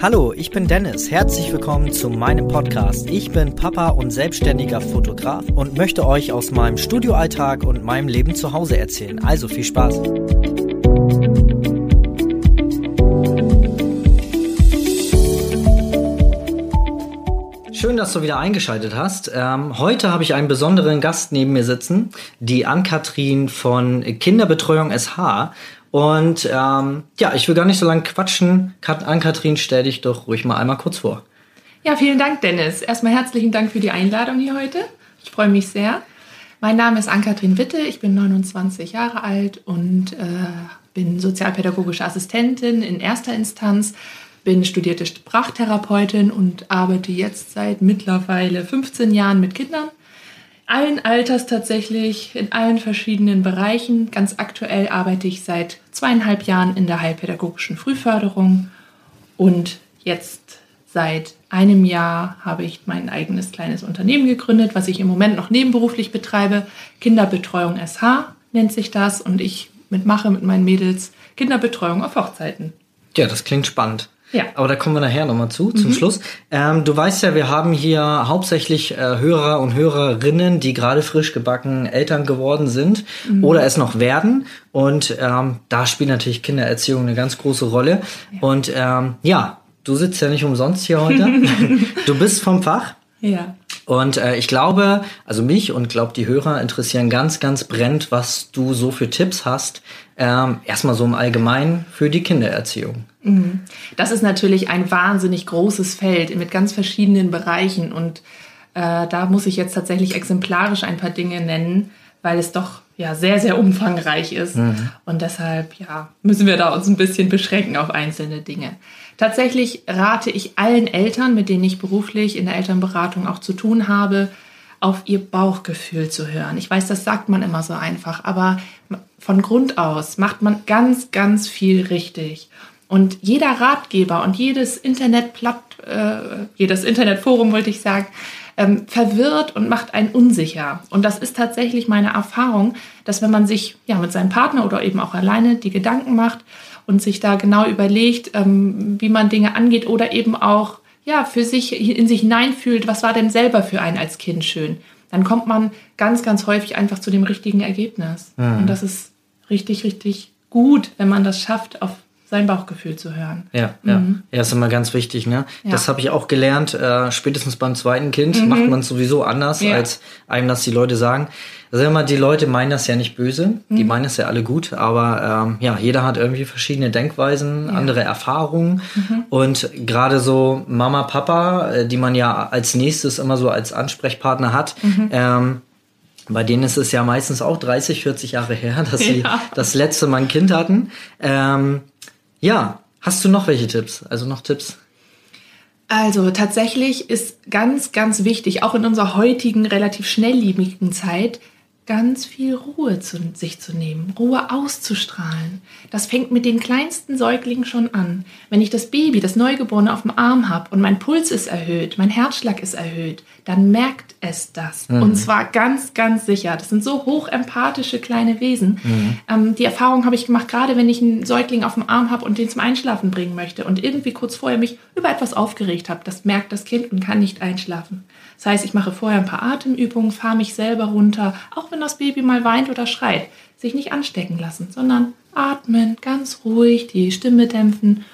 Hallo, ich bin Dennis. Herzlich willkommen zu meinem Podcast. Ich bin Papa und selbstständiger Fotograf und möchte euch aus meinem Studioalltag und meinem Leben zu Hause erzählen. Also viel Spaß. Schön, dass du wieder eingeschaltet hast. Ähm, heute habe ich einen besonderen Gast neben mir sitzen, die Ann-Kathrin von Kinderbetreuung SH. Und ähm, ja, ich will gar nicht so lange quatschen. Ann-Kathrin, stell dich doch ruhig mal einmal kurz vor. Ja, vielen Dank, Dennis. Erstmal herzlichen Dank für die Einladung hier heute. Ich freue mich sehr. Mein Name ist Ann-Kathrin Witte, ich bin 29 Jahre alt und äh, bin sozialpädagogische Assistentin in erster Instanz, bin studierte Sprachtherapeutin und arbeite jetzt seit mittlerweile 15 Jahren mit Kindern allen Alters tatsächlich, in allen verschiedenen Bereichen. Ganz aktuell arbeite ich seit zweieinhalb Jahren in der heilpädagogischen Frühförderung und jetzt seit einem Jahr habe ich mein eigenes kleines Unternehmen gegründet, was ich im Moment noch nebenberuflich betreibe. Kinderbetreuung SH nennt sich das und ich mitmache mit meinen Mädels Kinderbetreuung auf Hochzeiten. Ja, das klingt spannend. Ja. Aber da kommen wir nachher nochmal zu, zum mhm. Schluss. Ähm, du weißt ja, wir haben hier hauptsächlich äh, Hörer und Hörerinnen, die gerade frisch gebacken Eltern geworden sind mhm. oder es noch werden. Und ähm, da spielt natürlich Kindererziehung eine ganz große Rolle. Ja. Und ähm, ja, du sitzt ja nicht umsonst hier heute. du bist vom Fach. Ja. Und äh, ich glaube, also mich und glaube die Hörer interessieren ganz, ganz brennend, was du so für Tipps hast. Ähm, erstmal so im Allgemeinen für die Kindererziehung. Mhm. Das ist natürlich ein wahnsinnig großes Feld mit ganz verschiedenen Bereichen und äh, da muss ich jetzt tatsächlich exemplarisch ein paar Dinge nennen, weil es doch ja sehr, sehr umfangreich ist. Mhm. Und deshalb ja, müssen wir da uns ein bisschen beschränken auf einzelne Dinge. Tatsächlich rate ich allen Eltern, mit denen ich beruflich in der Elternberatung auch zu tun habe, auf ihr Bauchgefühl zu hören. Ich weiß, das sagt man immer so einfach, aber von Grund aus macht man ganz, ganz viel richtig. Und jeder Ratgeber und jedes Internetplatt, äh, jedes Internetforum, wollte ich sagen, ähm, verwirrt und macht einen unsicher. Und das ist tatsächlich meine Erfahrung, dass wenn man sich ja mit seinem Partner oder eben auch alleine die Gedanken macht und sich da genau überlegt, ähm, wie man Dinge angeht oder eben auch ja für sich in sich hineinfühlt, was war denn selber für einen als Kind schön, dann kommt man ganz, ganz häufig einfach zu dem richtigen Ergebnis. Mhm. Und das ist richtig, richtig gut, wenn man das schafft, auf sein Bauchgefühl zu hören. Ja, ja. Mhm. Ja, ist immer ganz wichtig, ne? Ja. Das habe ich auch gelernt. Äh, spätestens beim zweiten Kind mhm. macht man es sowieso anders, ja. als einem das die Leute sagen. Also immer, die Leute meinen das ja nicht böse, mhm. die meinen es ja alle gut, aber ähm, ja, jeder hat irgendwie verschiedene Denkweisen, ja. andere Erfahrungen mhm. und gerade so Mama, Papa, äh, die man ja als nächstes immer so als Ansprechpartner hat, mhm. ähm, bei denen ist es ja meistens auch 30, 40 Jahre her, dass sie das letzte Mal ein Kind hatten. Ähm, ja, hast du noch welche Tipps? Also noch Tipps? Also tatsächlich ist ganz, ganz wichtig, auch in unserer heutigen relativ schnelllebigen Zeit, ganz viel Ruhe zu sich zu nehmen, Ruhe auszustrahlen. Das fängt mit den kleinsten Säuglingen schon an. Wenn ich das Baby, das Neugeborene auf dem Arm habe und mein Puls ist erhöht, mein Herzschlag ist erhöht, dann merkt es das. Mhm. Und zwar ganz, ganz sicher. Das sind so hochempathische kleine Wesen. Mhm. Ähm, die Erfahrung habe ich gemacht, gerade wenn ich einen Säugling auf dem Arm habe und den zum Einschlafen bringen möchte und irgendwie kurz vorher mich über etwas aufgeregt habe. Das merkt das Kind und kann nicht einschlafen. Das heißt, ich mache vorher ein paar Atemübungen, fahre mich selber runter, auch wenn das Baby mal weint oder schreit. Sich nicht anstecken lassen, sondern atmen, ganz ruhig, die Stimme dämpfen.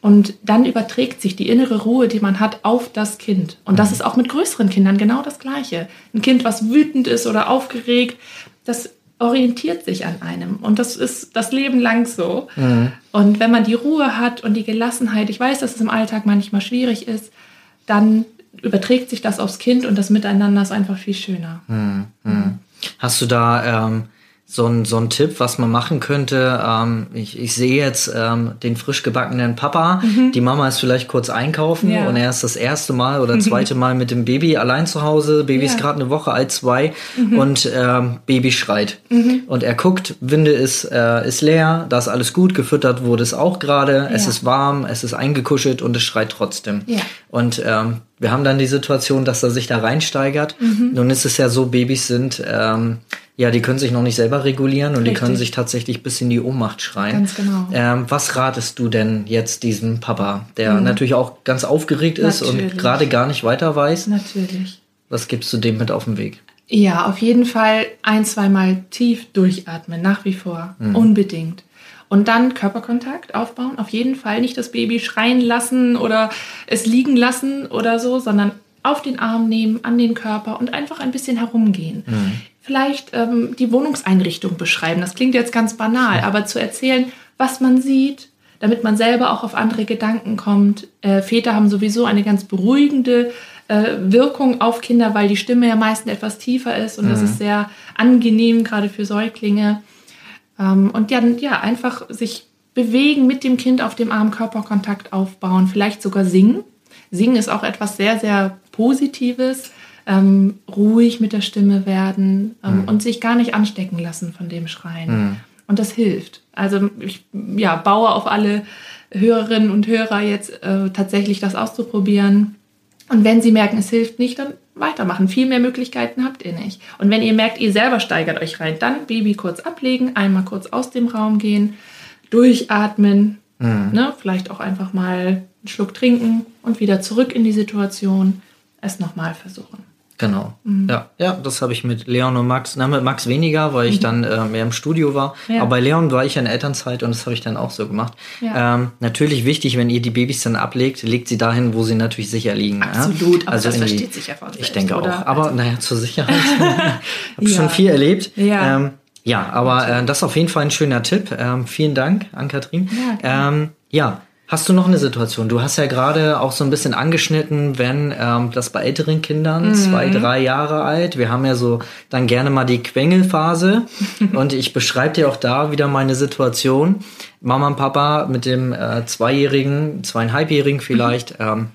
Und dann überträgt sich die innere Ruhe, die man hat, auf das Kind. Und das mhm. ist auch mit größeren Kindern genau das Gleiche. Ein Kind, was wütend ist oder aufgeregt, das orientiert sich an einem. Und das ist das Leben lang so. Mhm. Und wenn man die Ruhe hat und die Gelassenheit, ich weiß, dass es im Alltag manchmal schwierig ist, dann überträgt sich das aufs Kind und das Miteinander ist einfach viel schöner. Hm, hm. Hast du da ähm, so ein, so ein Tipp, was man machen könnte. Ähm, ich, ich sehe jetzt ähm, den frisch gebackenen Papa. Mhm. Die Mama ist vielleicht kurz einkaufen ja. und er ist das erste Mal oder zweite Mal mit dem Baby allein zu Hause. Baby ja. ist gerade eine Woche alt, zwei mhm. und ähm, Baby schreit. Mhm. Und er guckt, Winde ist, äh, ist leer, da ist alles gut, gefüttert wurde es auch gerade, ja. es ist warm, es ist eingekuschelt und es schreit trotzdem. Und ähm, wir haben dann die Situation, dass er sich da reinsteigert. Mhm. Nun ist es ja so, Babys sind ähm, ja, die können sich noch nicht selber regulieren und Richtig. die können sich tatsächlich bis in die Ohnmacht schreien. Ganz genau. Ähm, was ratest du denn jetzt diesem Papa, der mhm. natürlich auch ganz aufgeregt ist natürlich. und gerade gar nicht weiter weiß? Natürlich. Was gibst du dem mit auf den Weg? Ja, auf jeden Fall ein, zweimal tief durchatmen, nach wie vor. Mhm. Unbedingt. Und dann Körperkontakt aufbauen. Auf jeden Fall nicht das Baby schreien lassen oder es liegen lassen oder so, sondern auf den Arm nehmen, an den Körper und einfach ein bisschen herumgehen. Mhm. Vielleicht ähm, die Wohnungseinrichtung beschreiben. Das klingt jetzt ganz banal, aber zu erzählen, was man sieht, damit man selber auch auf andere Gedanken kommt. Äh, Väter haben sowieso eine ganz beruhigende äh, Wirkung auf Kinder, weil die Stimme ja meistens etwas tiefer ist und mhm. das ist sehr angenehm, gerade für Säuglinge. Ähm, und dann ja, einfach sich bewegen mit dem Kind auf dem Arm, Körperkontakt aufbauen, vielleicht sogar singen. Singen ist auch etwas sehr, sehr Positives. Ähm, ruhig mit der Stimme werden ähm, mhm. und sich gar nicht anstecken lassen von dem Schreien. Mhm. Und das hilft. Also ich ja, baue auf alle Hörerinnen und Hörer jetzt äh, tatsächlich das auszuprobieren. Und wenn sie merken, es hilft nicht, dann weitermachen. Viel mehr Möglichkeiten habt ihr nicht. Und wenn ihr merkt, ihr selber steigert euch rein, dann Baby kurz ablegen, einmal kurz aus dem Raum gehen, durchatmen, mhm. ne? vielleicht auch einfach mal einen Schluck trinken und wieder zurück in die Situation, es nochmal versuchen. Genau. Mhm. Ja, ja, das habe ich mit Leon und Max, na, mit Max weniger, weil ich mhm. dann äh, mehr im Studio war. Ja. Aber bei Leon war ich in Elternzeit und das habe ich dann auch so gemacht. Ja. Ähm, natürlich wichtig, wenn ihr die Babys dann ablegt, legt sie dahin, wo sie natürlich sicher liegen. Absolut, ja? also das versteht sich ja von Ich denke oder? auch. Aber also. naja, zur Sicherheit. habe schon viel erlebt. Ja. Ähm, ja, aber äh, das ist auf jeden Fall ein schöner Tipp. Ähm, vielen Dank an ähm, ja, Hast du noch eine Situation? Du hast ja gerade auch so ein bisschen angeschnitten, wenn ähm, das bei älteren Kindern, mhm. zwei, drei Jahre alt, wir haben ja so dann gerne mal die Quengelphase und ich beschreibe dir auch da wieder meine Situation. Mama und Papa mit dem äh, Zweijährigen, zweieinhalbjährigen vielleicht, mhm. ähm,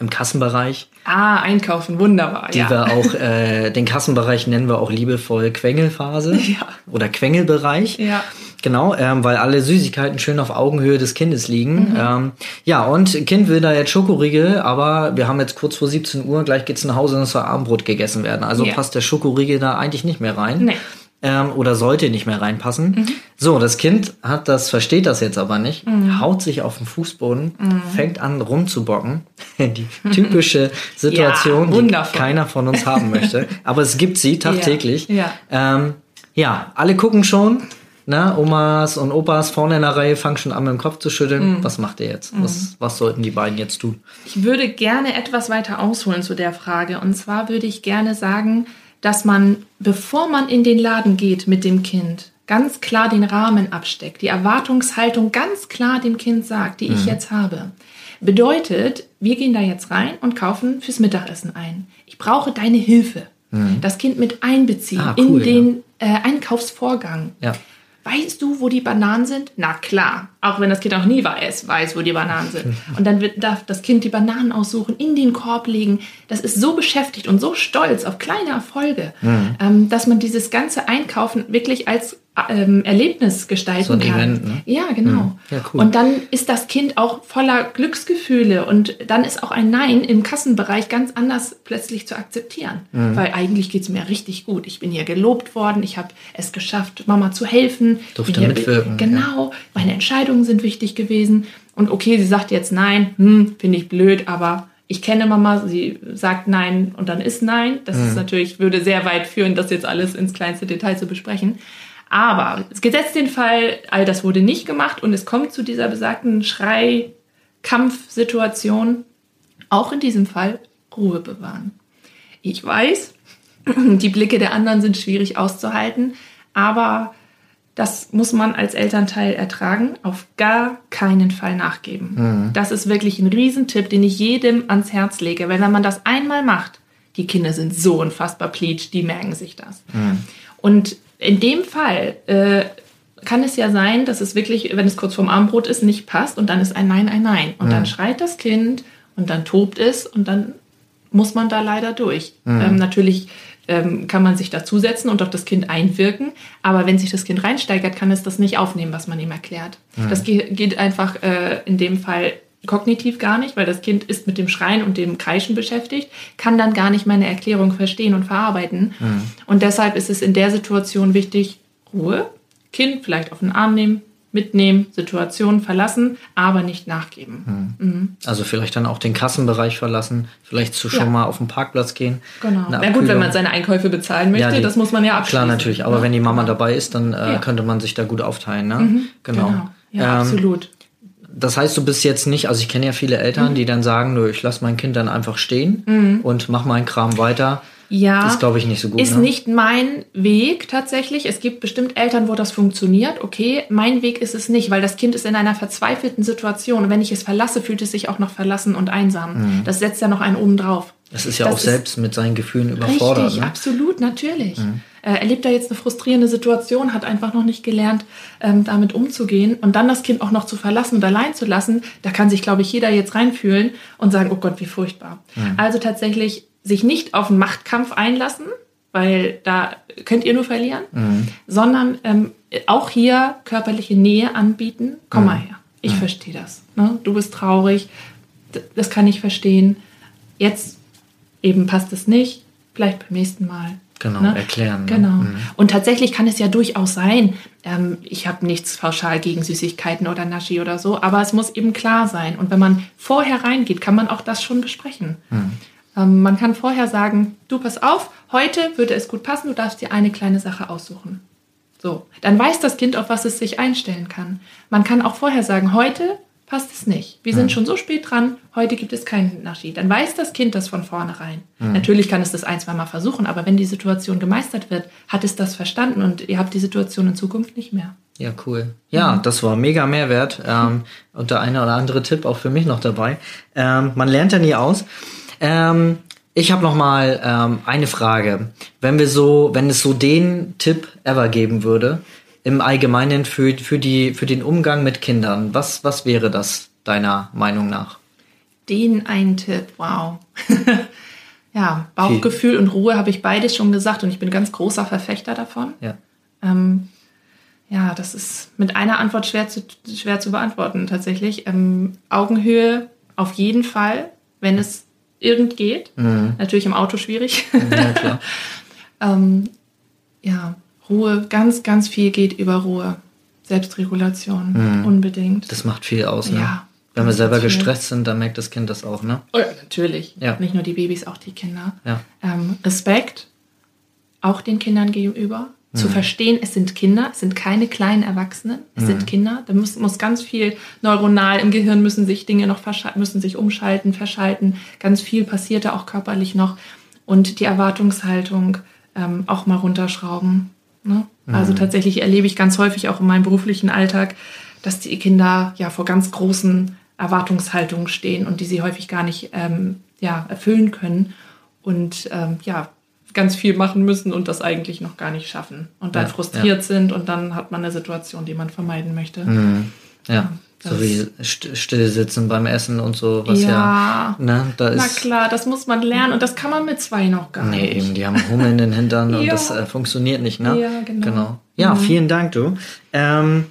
im Kassenbereich. Ah, einkaufen, wunderbar. Die ja. wir auch, äh, den Kassenbereich nennen wir auch liebevoll Quengelphase ja. oder Quengelbereich. Ja. Genau, ähm, weil alle Süßigkeiten schön auf Augenhöhe des Kindes liegen. Mhm. Ähm, ja, und Kind will da jetzt Schokoriegel, aber wir haben jetzt kurz vor 17 Uhr, gleich geht's nach Hause und es soll Abendbrot gegessen werden. Also yeah. passt der Schokoriegel da eigentlich nicht mehr rein. Nee. Ähm, oder sollte nicht mehr reinpassen. Mhm. So, das Kind hat das, versteht das jetzt aber nicht, mhm. haut sich auf den Fußboden, mhm. fängt an rumzubocken. Die typische Situation, ja, die keiner von uns haben möchte. Aber es gibt sie tagtäglich. Ja, ja. Ähm, ja alle gucken schon na, Omas und Opas vorne in der Reihe fangen schon an, mit dem Kopf zu schütteln. Mhm. Was macht ihr jetzt? Mhm. Was, was sollten die beiden jetzt tun? Ich würde gerne etwas weiter ausholen zu der Frage. Und zwar würde ich gerne sagen, dass man, bevor man in den Laden geht mit dem Kind, ganz klar den Rahmen absteckt, die Erwartungshaltung ganz klar dem Kind sagt, die mhm. ich jetzt habe. Bedeutet, wir gehen da jetzt rein und kaufen fürs Mittagessen ein. Ich brauche deine Hilfe. Mhm. Das Kind mit einbeziehen ah, cool, in den ja. äh, Einkaufsvorgang. Ja. Weißt du, wo die Bananen sind? Na klar. Auch wenn das Kind auch nie weiß, weiß, wo die Bananen sind. Und dann wird, darf das Kind die Bananen aussuchen, in den Korb legen. Das ist so beschäftigt und so stolz auf kleine Erfolge, mhm. ähm, dass man dieses ganze Einkaufen wirklich als ähm, Erlebnis gestalten so ein kann. Event, ne? Ja, genau. Mhm. Ja, cool. Und dann ist das Kind auch voller Glücksgefühle und dann ist auch ein Nein im Kassenbereich ganz anders plötzlich zu akzeptieren. Mhm. Weil eigentlich geht es mir richtig gut. Ich bin hier gelobt worden, ich habe es geschafft, Mama zu helfen. Durfte mitwirken. Genau, ja. meine Entscheidungen sind wichtig gewesen. Und okay, sie sagt jetzt Nein, hm, finde ich blöd, aber ich kenne Mama, sie sagt Nein und dann ist Nein. Das mhm. ist natürlich, würde sehr weit führen, das jetzt alles ins kleinste Detail zu besprechen. Aber gesetzt den Fall, all das wurde nicht gemacht und es kommt zu dieser besagten Schrei-Kampfsituation. Auch in diesem Fall Ruhe bewahren. Ich weiß, die Blicke der anderen sind schwierig auszuhalten, aber das muss man als Elternteil ertragen, auf gar keinen Fall nachgeben. Mhm. Das ist wirklich ein Riesentipp, den ich jedem ans Herz lege. Wenn man das einmal macht, die Kinder sind so unfassbar pleatsch, die merken sich das. Mhm. Und in dem Fall äh, kann es ja sein, dass es wirklich, wenn es kurz vorm Abendbrot ist, nicht passt und dann ist ein Nein ein Nein. Und mhm. dann schreit das Kind und dann tobt es und dann muss man da leider durch. Mhm. Ähm, natürlich ähm, kann man sich dazusetzen und auf das Kind einwirken, aber wenn sich das Kind reinsteigert, kann es das nicht aufnehmen, was man ihm erklärt. Mhm. Das geht, geht einfach äh, in dem Fall kognitiv gar nicht, weil das Kind ist mit dem Schreien und dem Kreischen beschäftigt, kann dann gar nicht meine Erklärung verstehen und verarbeiten. Mhm. Und deshalb ist es in der Situation wichtig, Ruhe, Kind vielleicht auf den Arm nehmen, mitnehmen, Situation verlassen, aber nicht nachgeben. Hm. Mhm. Also vielleicht dann auch den Kassenbereich verlassen, vielleicht zu schon ja. mal auf den Parkplatz gehen. Genau. Na gut, wenn man seine Einkäufe bezahlen möchte, ja, die, das muss man ja abschließen. Klar, natürlich. Aber ja, wenn die Mama genau. dabei ist, dann äh, könnte man sich da gut aufteilen. Ne? Mhm. Genau. genau. Ja, ähm, absolut. Das heißt, du bist jetzt nicht, also ich kenne ja viele Eltern, mhm. die dann sagen, nö, ich lasse mein Kind dann einfach stehen mhm. und mach meinen Kram weiter. Ja. Das glaube ich nicht so gut. Ist ne? nicht mein Weg tatsächlich. Es gibt bestimmt Eltern, wo das funktioniert. Okay, mein Weg ist es nicht, weil das Kind ist in einer verzweifelten Situation. Und wenn ich es verlasse, fühlt es sich auch noch verlassen und einsam. Mhm. Das setzt ja noch einen oben drauf. Das ist ja das auch selbst mit seinen Gefühlen überfordert. Richtig, ne? absolut, natürlich. Mhm. Äh, erlebt da jetzt eine frustrierende Situation, hat einfach noch nicht gelernt, ähm, damit umzugehen und dann das Kind auch noch zu verlassen und allein zu lassen, da kann sich, glaube ich, jeder jetzt reinfühlen und sagen, oh Gott, wie furchtbar. Mhm. Also tatsächlich sich nicht auf einen Machtkampf einlassen, weil da könnt ihr nur verlieren, mhm. sondern ähm, auch hier körperliche Nähe anbieten. Komm mhm. mal her, ich mhm. verstehe das. Ne? Du bist traurig, das kann ich verstehen. Jetzt eben passt es nicht, vielleicht beim nächsten Mal. Genau, ne? erklären. Ne? Genau. Mhm. Und tatsächlich kann es ja durchaus sein, ähm, ich habe nichts pauschal gegen Süßigkeiten oder Naschi oder so, aber es muss eben klar sein. Und wenn man vorher reingeht, kann man auch das schon besprechen. Mhm. Ähm, man kann vorher sagen, du pass auf, heute würde es gut passen, du darfst dir eine kleine Sache aussuchen. So, dann weiß das Kind, auf was es sich einstellen kann. Man kann auch vorher sagen, heute passt es nicht. Wir sind mhm. schon so spät dran, heute gibt es keinen Naschi. Dann weiß das Kind das von vornherein. Mhm. Natürlich kann es das ein, zwei Mal versuchen, aber wenn die Situation gemeistert wird, hat es das verstanden und ihr habt die Situation in Zukunft nicht mehr. Ja, cool. Ja, mhm. das war mega Mehrwert. Ähm, und der eine oder andere Tipp auch für mich noch dabei. Ähm, man lernt ja nie aus. Ähm, ich habe noch mal ähm, eine Frage. Wenn wir so, wenn es so den Tipp ever geben würde, im Allgemeinen für, für, die, für den Umgang mit Kindern, was, was wäre das deiner Meinung nach? Den einen Tipp, wow. ja, Bauchgefühl Viel. und Ruhe habe ich beides schon gesagt und ich bin ganz großer Verfechter davon. Ja. Ähm, ja, das ist mit einer Antwort schwer zu, schwer zu beantworten tatsächlich. Ähm, Augenhöhe auf jeden Fall, wenn es irgend geht. Mhm. Natürlich im Auto schwierig. Ja, klar. ähm, ja, Ruhe, ganz, ganz viel geht über Ruhe. Selbstregulation, mhm. unbedingt. Das macht viel aus, ne? Ja. Wenn wir selber gestresst sind, dann merkt das Kind das auch, ne? Oh, ja, natürlich. Ja. Nicht nur die Babys, auch die Kinder. Ja. Ähm, Respekt, auch den Kindern gegenüber. Mhm. Zu verstehen, es sind Kinder, es sind keine kleinen Erwachsenen, es mhm. sind Kinder. Da muss, muss ganz viel neuronal im Gehirn müssen sich Dinge noch müssen sich umschalten, verschalten. Ganz viel passiert da auch körperlich noch. Und die Erwartungshaltung ähm, auch mal runterschrauben. Ne? Mhm. Also tatsächlich erlebe ich ganz häufig auch in meinem beruflichen Alltag, dass die Kinder ja vor ganz großen Erwartungshaltungen stehen und die sie häufig gar nicht ähm, ja, erfüllen können. Und ähm, ja, ganz viel machen müssen und das eigentlich noch gar nicht schaffen und dann ja, frustriert ja. sind und dann hat man eine Situation, die man vermeiden möchte. Mhm. Ja. So wie still sitzen beim Essen und so, was ja, ja ne, da ist. Na klar, das muss man lernen und das kann man mit zwei noch gar nee, nicht. Nee, eben, die haben Hummel in den Hintern und das äh, funktioniert nicht, ne? Ja, genau. genau. Ja, mhm. vielen Dank, du. Ähm,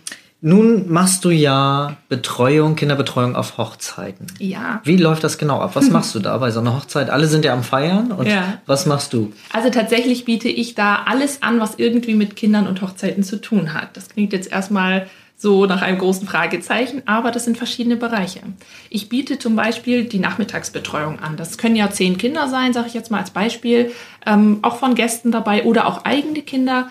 nun machst du ja Betreuung, Kinderbetreuung auf Hochzeiten. Ja. Wie läuft das genau ab? Was machst du da bei so einer Hochzeit? Alle sind ja am Feiern und ja. was machst du? Also tatsächlich biete ich da alles an, was irgendwie mit Kindern und Hochzeiten zu tun hat. Das klingt jetzt erstmal so nach einem großen Fragezeichen, aber das sind verschiedene Bereiche. Ich biete zum Beispiel die Nachmittagsbetreuung an. Das können ja zehn Kinder sein, sage ich jetzt mal als Beispiel, ähm, auch von Gästen dabei oder auch eigene Kinder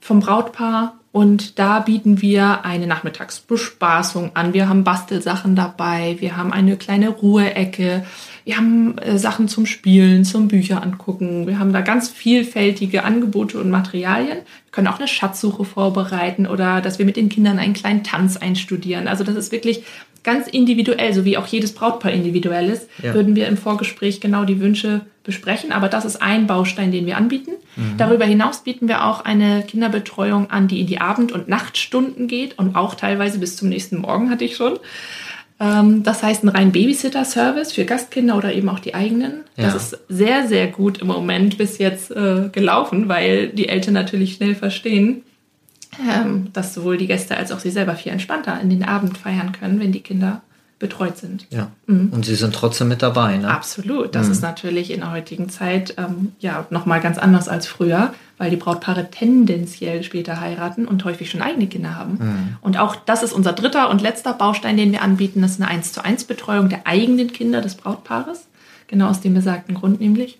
vom Brautpaar und da bieten wir eine Nachmittagsbespaßung an. Wir haben Bastelsachen dabei, wir haben eine kleine Ruheecke, wir haben äh, Sachen zum Spielen, zum Bücher angucken. Wir haben da ganz vielfältige Angebote und Materialien. Wir können auch eine Schatzsuche vorbereiten oder dass wir mit den Kindern einen kleinen Tanz einstudieren. Also das ist wirklich ganz individuell, so wie auch jedes Brautpaar individuell ist, ja. würden wir im Vorgespräch genau die Wünsche besprechen. Aber das ist ein Baustein, den wir anbieten. Mhm. Darüber hinaus bieten wir auch eine Kinderbetreuung an, die in die Abend- und Nachtstunden geht und auch teilweise bis zum nächsten Morgen hatte ich schon. Ähm, das heißt ein rein Babysitter-Service für Gastkinder oder eben auch die eigenen. Ja. Das ist sehr, sehr gut im Moment bis jetzt äh, gelaufen, weil die Eltern natürlich schnell verstehen, ähm, dass sowohl die Gäste als auch sie selber viel entspannter in den Abend feiern können, wenn die Kinder betreut sind. Ja. Mhm. Und sie sind trotzdem mit dabei, ne? Absolut. Das mhm. ist natürlich in der heutigen Zeit ähm, ja nochmal ganz anders als früher, weil die Brautpaare tendenziell später heiraten und häufig schon eigene Kinder haben. Mhm. Und auch das ist unser dritter und letzter Baustein, den wir anbieten, das ist eine 1 zu 1 Betreuung der eigenen Kinder des Brautpaares. Genau aus dem besagten Grund nämlich.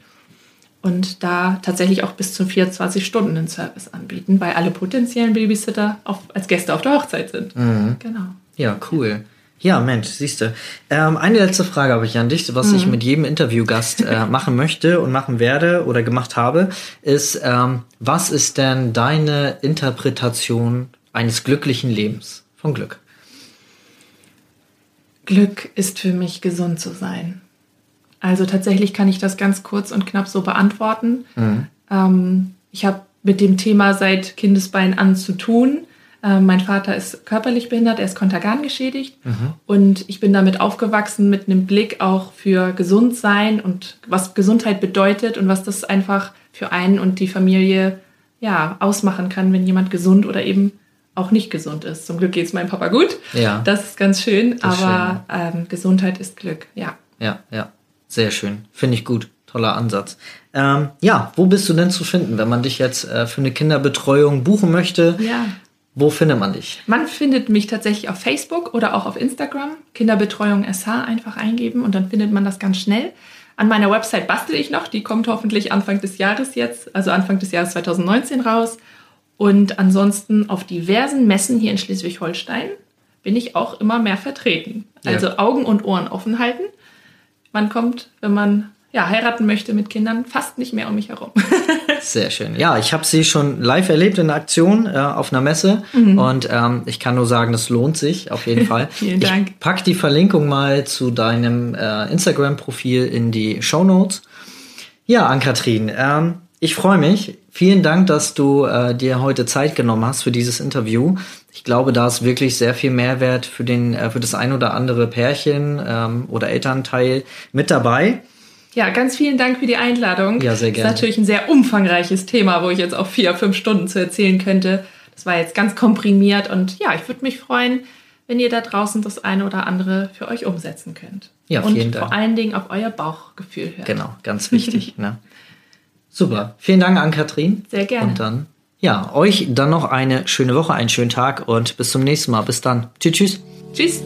Und da tatsächlich auch bis zu 24 Stunden den Service anbieten, weil alle potenziellen Babysitter auf, als Gäste auf der Hochzeit sind. Mhm. Genau. Ja, cool. Ja, Mensch, siehst du. Ähm, eine letzte Frage habe ich an dich, was mhm. ich mit jedem Interviewgast äh, machen möchte und machen werde oder gemacht habe, ist, ähm, was ist denn deine Interpretation eines glücklichen Lebens von Glück? Glück ist für mich gesund zu sein. Also tatsächlich kann ich das ganz kurz und knapp so beantworten. Mhm. Ähm, ich habe mit dem Thema seit Kindesbein an zu tun. Äh, mein Vater ist körperlich behindert, er ist kontergan geschädigt mhm. und ich bin damit aufgewachsen mit einem Blick auch für Gesundsein und was Gesundheit bedeutet und was das einfach für einen und die Familie ja ausmachen kann, wenn jemand gesund oder eben auch nicht gesund ist. Zum Glück geht es meinem Papa gut. Ja. Das ist ganz schön, aber schön. Ähm, Gesundheit ist Glück, ja. Ja, ja. Sehr schön. Finde ich gut. Toller Ansatz. Ähm, ja, wo bist du denn zu finden, wenn man dich jetzt äh, für eine Kinderbetreuung buchen möchte? Ja. Wo findet man dich? Man findet mich tatsächlich auf Facebook oder auch auf Instagram. Kinderbetreuung SH einfach eingeben und dann findet man das ganz schnell. An meiner Website bastel ich noch, die kommt hoffentlich Anfang des Jahres jetzt, also Anfang des Jahres 2019 raus. Und ansonsten auf diversen Messen hier in Schleswig-Holstein bin ich auch immer mehr vertreten. Also ja. Augen und Ohren offen halten man kommt, wenn man ja, heiraten möchte mit Kindern, fast nicht mehr um mich herum. Sehr schön. Ja, ich habe sie schon live erlebt in der Aktion äh, auf einer Messe mhm. und ähm, ich kann nur sagen, das lohnt sich auf jeden Fall. Vielen Dank. Ich pack die Verlinkung mal zu deinem äh, Instagram-Profil in die Show Notes. Ja, Ann-Kathrin, ähm, ich freue mich. Vielen Dank, dass du äh, dir heute Zeit genommen hast für dieses Interview. Ich glaube, da ist wirklich sehr viel Mehrwert für den, äh, für das ein oder andere Pärchen ähm, oder Elternteil mit dabei. Ja, ganz vielen Dank für die Einladung. Ja, sehr gerne. Das ist natürlich ein sehr umfangreiches Thema, wo ich jetzt auch vier, fünf Stunden zu erzählen könnte. Das war jetzt ganz komprimiert und ja, ich würde mich freuen, wenn ihr da draußen das eine oder andere für euch umsetzen könnt. Ja, vielen und Dank. vor allen Dingen auf euer Bauchgefühl hört. Genau, ganz wichtig. ne? Super. Vielen Dank an Kathrin. Sehr gerne. Und dann ja, euch dann noch eine schöne Woche, einen schönen Tag und bis zum nächsten Mal. Bis dann. Tschüss, tschüss. Tschüss.